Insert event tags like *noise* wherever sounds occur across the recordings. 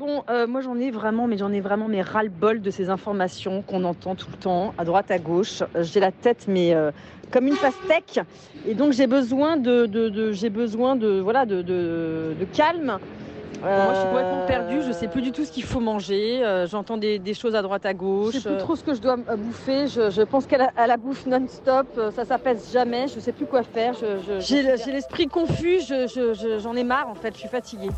Bon, euh, moi j'en ai vraiment, mais j'en ai vraiment mes ras-le-bol de ces informations qu'on entend tout le temps, à droite, à gauche. Euh, J'ai la tête, mais euh, comme une pastèque, et donc j'ai besoin de, de- de- j'ai besoin de, voilà, de, calme. Euh, Moi, je suis complètement perdue. Je sais plus du tout ce qu'il faut manger. Euh, J'entends des, des choses à droite, à Je gauche. sais plus trop ce que je dois euh, bouffer. Je, je pense qu'à la, à la bouffe non-stop, euh, ça s'apaise jamais. Je sais plus quoi faire. Je- je- J'ai le- j'ai l'esprit confus. je- je- je- J'en ai marre en fait. Je suis fatiguée.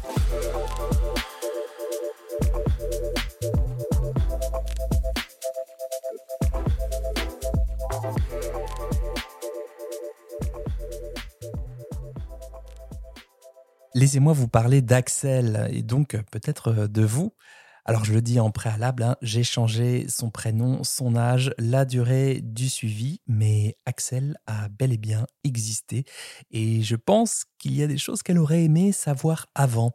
Laissez-moi vous parler d'Axel et donc euh, peut-être euh, de vous. Alors je le dis en préalable, hein, j'ai changé son prénom, son âge, la durée du suivi, mais Axel a bel et bien existé et je pense qu'il y a des choses qu'elle aurait aimé savoir avant.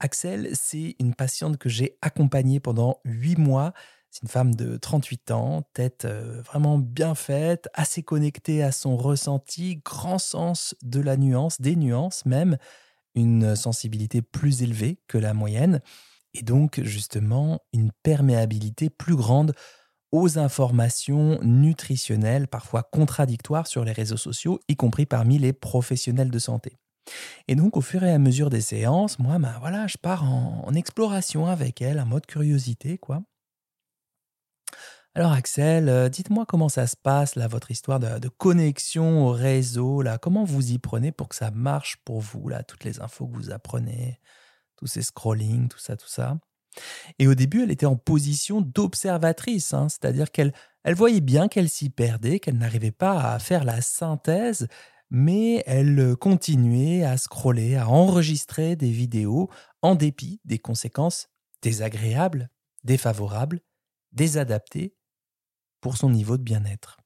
Axel, c'est une patiente que j'ai accompagnée pendant huit mois. C'est une femme de 38 ans, tête euh, vraiment bien faite, assez connectée à son ressenti, grand sens de la nuance, des nuances même une sensibilité plus élevée que la moyenne et donc justement une perméabilité plus grande aux informations nutritionnelles parfois contradictoires sur les réseaux sociaux, y compris parmi les professionnels de santé. Et donc au fur et à mesure des séances, moi, ben voilà, je pars en, en exploration avec elle, en mode curiosité, quoi. Alors Axel, euh, dites-moi comment ça se passe, là, votre histoire de, connexion au réseau, là, comment vous y prenez pour que ça marche pour vous, là, toutes les infos que vous apprenez, tous ces scrolling, tout ça, tout ça? Et au début, elle était en position d'observatrice, hein, c'est-à-dire qu'elle elle voyait bien qu'elle s'y perdait, qu'elle n'arrivait pas à faire la synthèse, mais elle continuait à scroller, à enregistrer des vidéos en dépit des conséquences désagréables, défavorables, désadaptées pour son niveau de bien-être.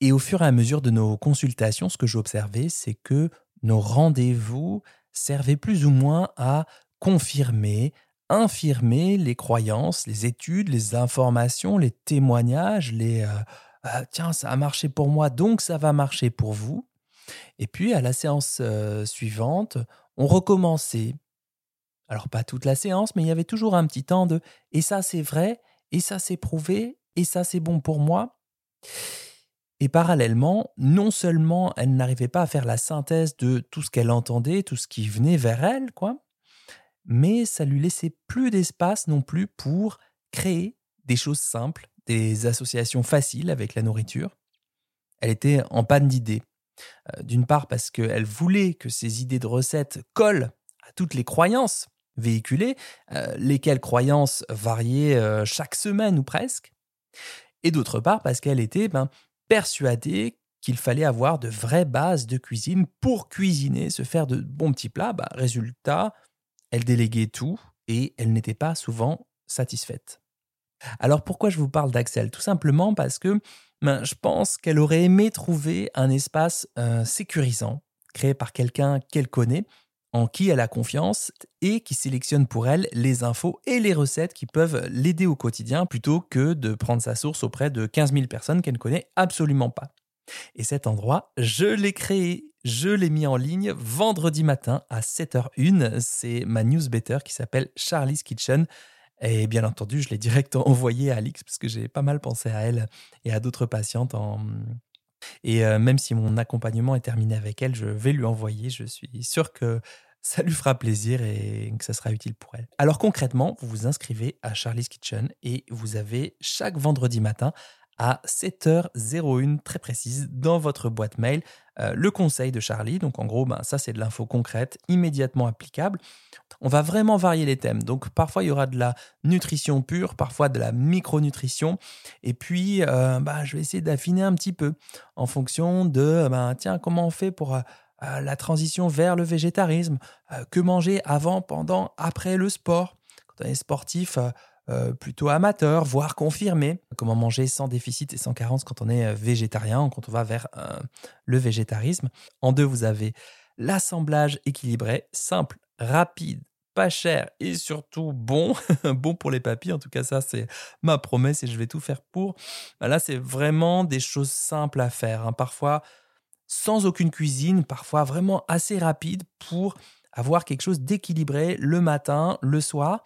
Et au fur et à mesure de nos consultations, ce que j'ai observé, c'est que nos rendez-vous servaient plus ou moins à confirmer, infirmer les croyances, les études, les informations, les témoignages, les euh, Ah, tiens, ça a marché pour moi, donc ça va marcher pour vous. Et puis à la séance euh, suivante, on recommençait. Alors pas toute la séance, mais il y avait toujours un petit temps de et ça c'est vrai, et ça c'est prouvé, et ça c'est bon pour moi. Et parallèlement, non seulement elle n'arrivait pas à faire la synthèse de tout ce qu'elle entendait, tout ce qui venait vers elle, quoi, mais ça lui laissait plus d'espace non plus pour créer des choses simples, des associations faciles avec la nourriture. Elle était en panne d'idées. Euh, D'une part parce qu'elle voulait que ses idées de recettes collent à toutes les croyances véhiculées, euh, lesquelles croyances variaient euh, chaque semaine ou presque. Et d'autre part parce qu'elle était ben, persuadée qu'il fallait avoir de vraies bases de cuisine pour cuisiner, se faire de bons petits plats. Bah, résultat, elle déléguait tout et elle n'était pas souvent satisfaite. Alors pourquoi je vous parle d'Axel? Tout simplement parce que ben, je pense qu'elle aurait aimé trouver un espace euh, sécurisant, créé par quelqu'un qu'elle connaît, en qui elle a confiance et qui sélectionne pour elle les infos et les recettes qui peuvent l'aider au quotidien plutôt que de prendre sa source auprès de 15 000 personnes qu'elle ne connaît absolument pas. Et cet endroit, je l'ai créé, je l'ai mis en ligne vendredi matin à 7h01. C'est ma newsletter qui s'appelle Charlie's Kitchen. Et bien entendu, je l'ai *laughs* direct envoyé à Alix parce que j'ai pas mal pensé à elle et à d'autres patientes. En... Et euh, même si mon accompagnement est terminé avec elle, je vais lui envoyer. Je suis sûr que ça lui fera plaisir et que ça sera utile pour elle. Alors concrètement, vous vous inscrivez à Charlie's Kitchen et vous avez chaque vendredi matin à 7h01 très précise dans votre boîte mail euh, le conseil de Charlie. Donc en gros, ben, ça c'est de l'info concrète, immédiatement applicable. On va vraiment varier les thèmes. Donc parfois il y aura de la nutrition pure, parfois de la micronutrition. Et puis euh, ben, je vais essayer d'affiner un petit peu en fonction de, ben, tiens, comment on fait pour... euh, la transition vers le végétarisme, que manger avant, pendant, après le sport. Quand on est sportif, euh, plutôt amateur, voire confirmé. Comment manger sans déficit et sans carence quand on est euh, végétarien, quand on va vers euh, le végétarisme. En deux, vous avez l'assemblage équilibré, simple, rapide, pas cher et surtout bon, *laughs* bon pour les papilles. En tout cas, ça, c'est ma promesse et je vais tout faire pour. Ben là, c'est vraiment des choses simples à faire. hein. Parfois, sans aucune cuisine, parfois vraiment assez rapide pour avoir quelque chose d'équilibré le matin, le soir.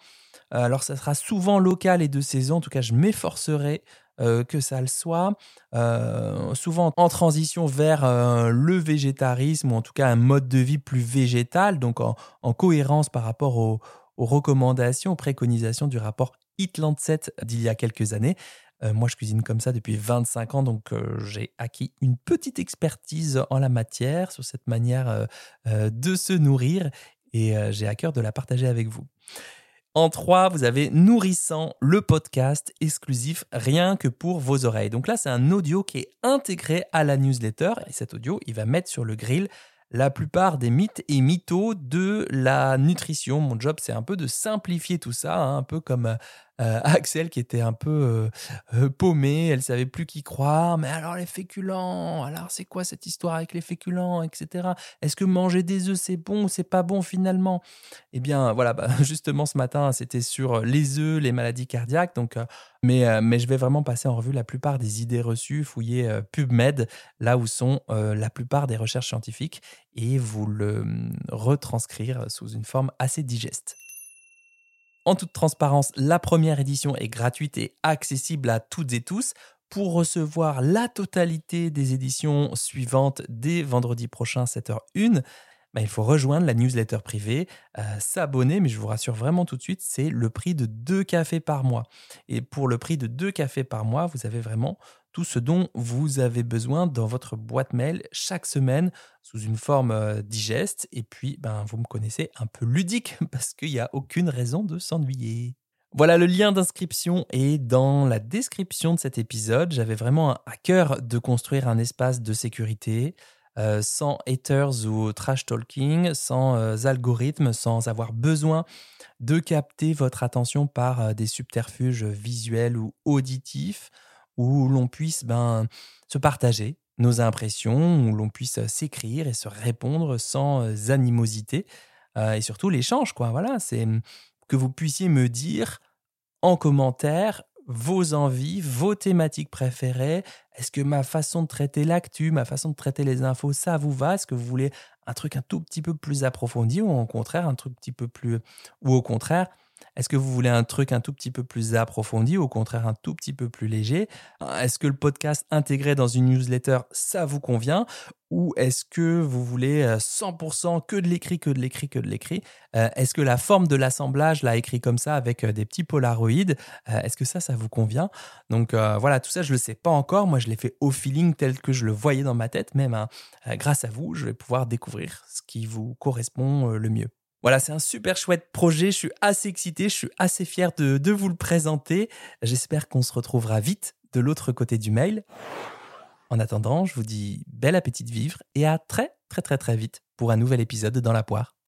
Euh, alors ça sera souvent local et de saison, en tout cas je m'efforcerai euh, que ça le soit, euh, souvent en transition vers le végétarisme ou en tout cas un mode de vie plus végétal, donc en, cohérence par rapport aux, recommandations, aux préconisations du rapport Eat Lancet d'il y a quelques années. Moi, je cuisine comme ça depuis 25 ans, donc j'ai acquis une petite expertise en la matière sur cette manière de se nourrir et j'ai à cœur de la partager avec vous. En trois, vous avez Nourrissant, le podcast exclusif rien que pour vos oreilles. Donc là, c'est un audio qui est intégré à la newsletter et cet audio, il va mettre sur le grill la plupart des mythes et mythos de la nutrition. Mon job, c'est un peu de simplifier tout ça, hein, un peu comme euh, *laughs* Axel qui était un peu euh, euh, paumé, elle savait plus qui croire. Mais alors les féculents, alors c'est quoi cette histoire avec les féculents, etc. Est-ce que manger des œufs c'est bon ou c'est pas bon finalement? Eh bien voilà, bah, *laughs* justement ce matin c'était sur les œufs, les maladies cardiaques. Donc, mais, mais je vais vraiment passer en revue la plupart des idées reçues, fouiller PubMed, là où sont la plupart des recherches scientifiques, et vous le hum, retranscrire sous une forme assez digeste. En toute transparence, la première édition est gratuite et accessible à toutes et tous. Pour recevoir la totalité des éditions suivantes dès vendredi prochain 7h01, bah, il faut rejoindre la newsletter privée, euh, s'abonner, mais je vous rassure vraiment tout de suite, c'est le prix de deux cafés par mois. Et pour le prix de deux cafés par mois, vous avez vraiment tout ce dont vous avez besoin dans votre boîte mail chaque semaine sous une forme euh, digeste. Et puis, ben, vous me connaissez un peu ludique *laughs* parce qu'il n'y a aucune raison de s'ennuyer. Voilà, le lien d'inscription est dans la description de cet épisode. J'avais vraiment à cœur de construire un espace de sécurité euh, sans haters ou trash talking, sans euh, algorithmes, sans avoir besoin de capter votre attention par des subterfuges visuels ou auditifs où l'on puisse ben, se partager nos impressions, où l'on puisse s'écrire et se répondre sans euh, animosité euh, et surtout l'échange quoi. Voilà, c'est que vous puissiez me dire en commentaire vos envies, vos thématiques préférées. Est-ce que ma façon de traiter l'actu, ma façon de traiter les infos, ça vous va? Est-ce que vous voulez un truc un tout petit peu plus approfondi ou au contraire un truc un petit peu plus ou au contraire est-ce que vous voulez un truc un tout petit peu plus approfondi ou au contraire un tout petit peu plus léger? Est-ce que le podcast intégré dans une newsletter, ça vous convient? Ou est-ce que vous voulez 100% que de l'écrit, que de l'écrit, que de l'écrit? Euh, Est-ce que la forme de l'assemblage, l'a écrit comme ça, avec euh, des petits polaroïdes, euh, est-ce que ça, ça vous convient? Donc voilà, tout ça, je ne le sais pas encore. Moi, je l'ai fait au feeling tel que je le voyais dans ma tête. Même hein. grâce à vous, je vais pouvoir découvrir ce qui vous correspond le mieux. Voilà, c'est un super chouette projet. Je suis assez excité, je suis assez fier de, de vous le présenter. J'espère qu'on se retrouvera vite de l'autre côté du mail. En attendant, je vous dis bel appétit de vivre et à très très très très vite pour un nouvel épisode dans la poire.